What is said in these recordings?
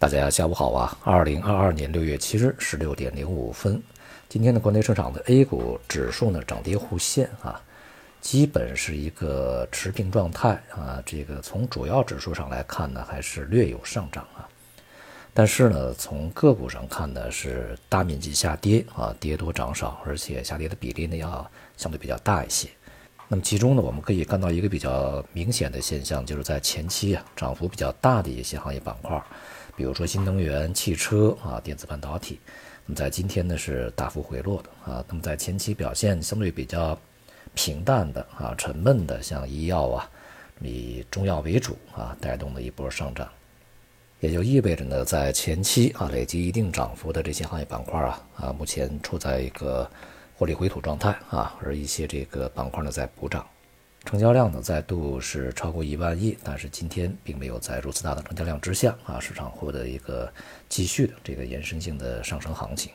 大家下午好啊！二零二二年六月七日十六点零五分，今天的国内市场的 A 股指数呢涨跌互现啊，基本是一个持平状态啊。这个从主要指数上来看呢，还是略有上涨啊。但是呢，从个股上看呢，是大面积下跌啊，跌多涨少，而且下跌的比例呢要相对比较大一些。那么其中呢，我们可以看到一个比较明显的现象，就是在前期啊涨幅比较大的一些行业板块。比如说新能源汽车啊，电子半导体，那么在今天呢是大幅回落的啊。那么在前期表现相对比较平淡的啊、沉闷的，像医药啊，以中药为主啊，带动了一波上涨。也就意味着呢，在前期啊累积一定涨幅的这些行业板块啊啊，目前处在一个获利回吐状态啊，而一些这个板块呢在补涨。成交量呢再度是超过一万亿，但是今天并没有在如此大的成交量之下啊，市场获得一个继续的这个延伸性的上升行情，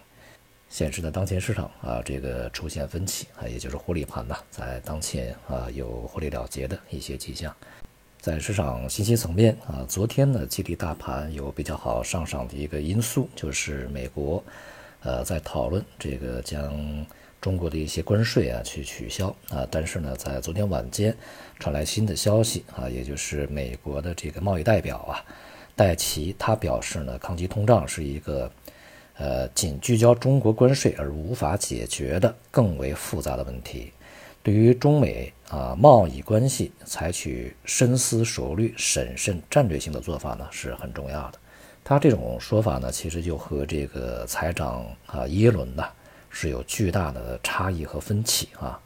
显示呢当前市场啊这个出现分歧啊，也就是获利盘呢在当前啊有获利了结的一些迹象。在市场信息层面啊，昨天呢激励大盘有比较好上涨的一个因素，就是美国呃在讨论这个将。中国的一些关税啊，去取消啊，但是呢，在昨天晚间传来新的消息啊，也就是美国的这个贸易代表啊，戴奇他表示呢，抗击通胀是一个呃仅聚焦中国关税而无法解决的更为复杂的问题，对于中美啊贸易关系采取深思熟虑、审慎、战略性的做法呢是很重要的。他这种说法呢，其实就和这个财长啊耶伦呢。是有巨大的差异和分歧啊。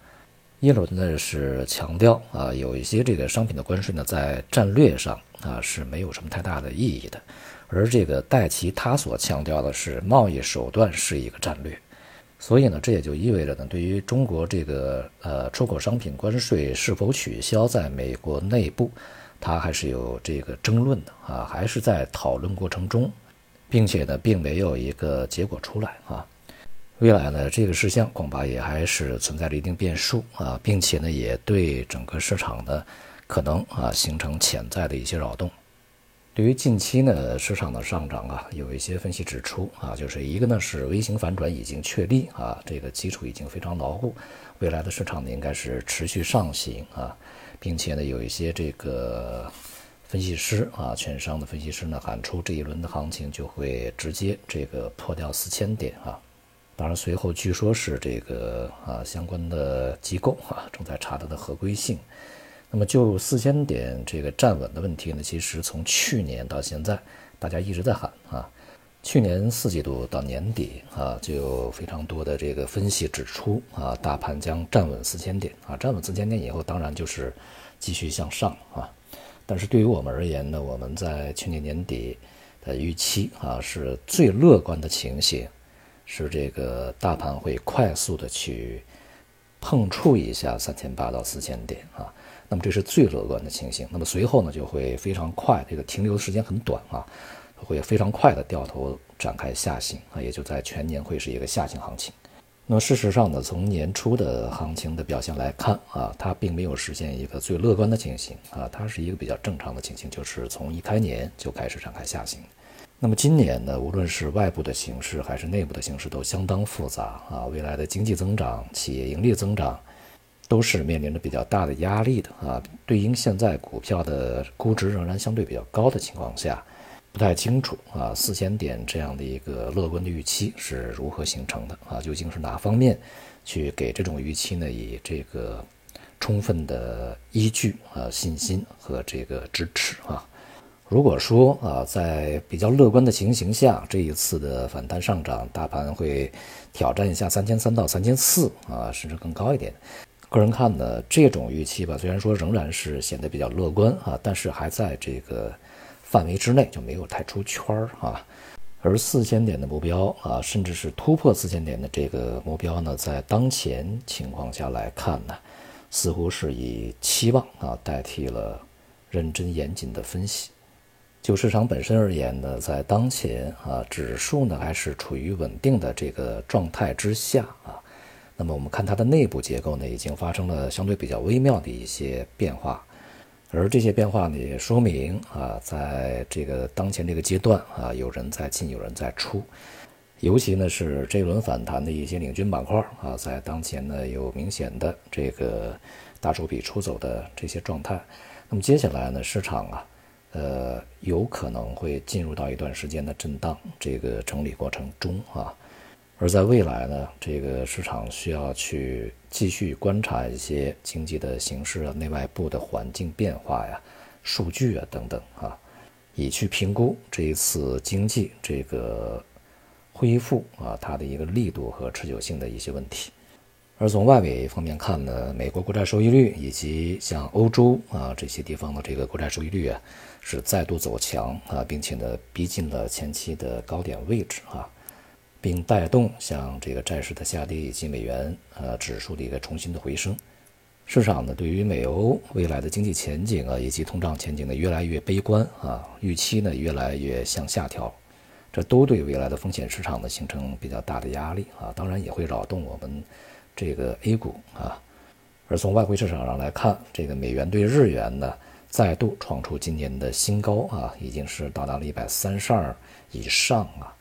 耶伦呢是强调啊，有一些这个商品的关税呢，在战略上啊是没有什么太大的意义的，而这个戴奇他所强调的是贸易手段是一个战略，所以呢，这也就意味着呢，对于中国这个呃出口商品关税是否取消，在美国内部，它还是有这个争论的啊，还是在讨论过程中，并且呢，并没有一个结果出来啊。未来呢，这个事项恐怕也还是存在着一定变数啊，并且呢，也对整个市场呢，可能啊形成潜在的一些扰动。对于近期呢市场的上涨啊，有一些分析指出啊，就是一个呢是微型反转已经确立啊，这个基础已经非常牢固，未来的市场呢应该是持续上行啊，并且呢有一些这个分析师啊，券商的分析师呢喊出这一轮的行情就会直接这个破掉四千点啊。当然，随后据说是这个啊相关的机构啊正在查它的合规性。那么就四千点这个站稳的问题呢，其实从去年到现在，大家一直在喊啊。去年四季度到年底啊，就有非常多的这个分析指出啊，大盘将站稳四千点啊，站稳四千点以后，当然就是继续向上啊。但是对于我们而言呢，我们在去年年底的预期啊，是最乐观的情形。是这个大盘会快速的去碰触一下三千八到四千点啊，那么这是最乐观的情形。那么随后呢，就会非常快，这个停留的时间很短啊，会非常快的掉头展开下行啊，也就在全年会是一个下行行情。那么事实上呢，从年初的行情的表现来看啊，它并没有实现一个最乐观的情形啊，它是一个比较正常的情形，就是从一开年就开始展开下行。那么今年呢，无论是外部的形势还是内部的形势，都相当复杂啊。未来的经济增长、企业盈利增长，都是面临着比较大的压力的啊。对应现在股票的估值仍然相对比较高的情况下，不太清楚啊，四千点这样的一个乐观的预期是如何形成的啊？究竟是哪方面去给这种预期呢？以这个充分的依据啊、信心和这个支持啊？如果说啊，在比较乐观的情形下，这一次的反弹上涨，大盘会挑战一下三千三到三千四啊，甚至更高一点。个人看呢，这种预期吧，虽然说仍然是显得比较乐观啊，但是还在这个范围之内，就没有太出圈儿啊。而四千点的目标啊，甚至是突破四千点的这个目标呢，在当前情况下来看呢，似乎是以期望啊代替了认真严谨的分析。就市场本身而言呢，在当前啊，指数呢还是处于稳定的这个状态之下啊。那么我们看它的内部结构呢，已经发生了相对比较微妙的一些变化。而这些变化呢，也说明啊，在这个当前这个阶段啊，有人在进，有人在出，尤其呢是这轮反弹的一些领军板块啊，在当前呢有明显的这个大手笔出走的这些状态。那么接下来呢，市场啊，呃，有可能会进入到一段时间的震荡这个整理过程中啊。而在未来呢，这个市场需要去继续观察一些经济的形势啊、内外部的环境变化呀、数据啊等等啊，以去评估这一次经济这个恢复啊它的一个力度和持久性的一些问题。而从外围方面看呢，美国国债收益率以及像欧洲啊这些地方的这个国债收益率啊是再度走强啊，并且呢逼近了前期的高点位置啊。并带动像这个债市的下跌以及美元呃指数的一个重新的回升，市场呢对于美欧未来的经济前景啊以及通胀前景呢越来越悲观啊，预期呢越来越向下调，这都对未来的风险市场呢形成比较大的压力啊，当然也会扰动我们这个 A 股啊。而从外汇市场上来看，这个美元对日元呢再度创出今年的新高啊，已经是到达了一百三十二以上啊。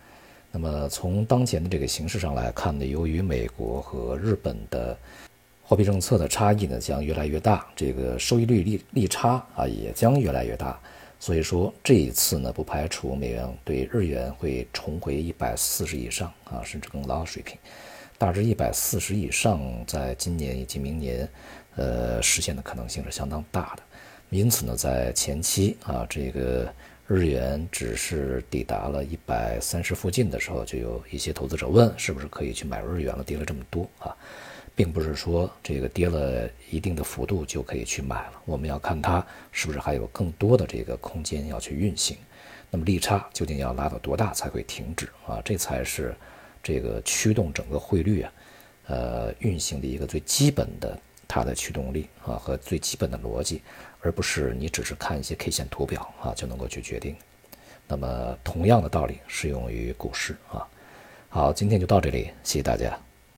那么从当前的这个形势上来看呢，由于美国和日本的货币政策的差异呢将越来越大，这个收益率利利差啊也将越来越大，所以说这一次呢不排除美元对日元会重回一百四十以上啊，甚至更高的水平，大致一百四十以上，在今年以及明年，呃实现的可能性是相当大的。因此呢，在前期啊这个。日元只是抵达了一百三十附近的时候，就有一些投资者问，是不是可以去买日元了？跌了这么多啊，并不是说这个跌了一定的幅度就可以去买了。我们要看它是不是还有更多的这个空间要去运行。那么利差究竟要拉到多大才会停止啊？这才是这个驱动整个汇率啊，呃运行的一个最基本的它的驱动力啊和最基本的逻辑。而不是你只是看一些 K 线图表啊就能够去决定。那么同样的道理适用于股市啊。好，今天就到这里，谢谢大家。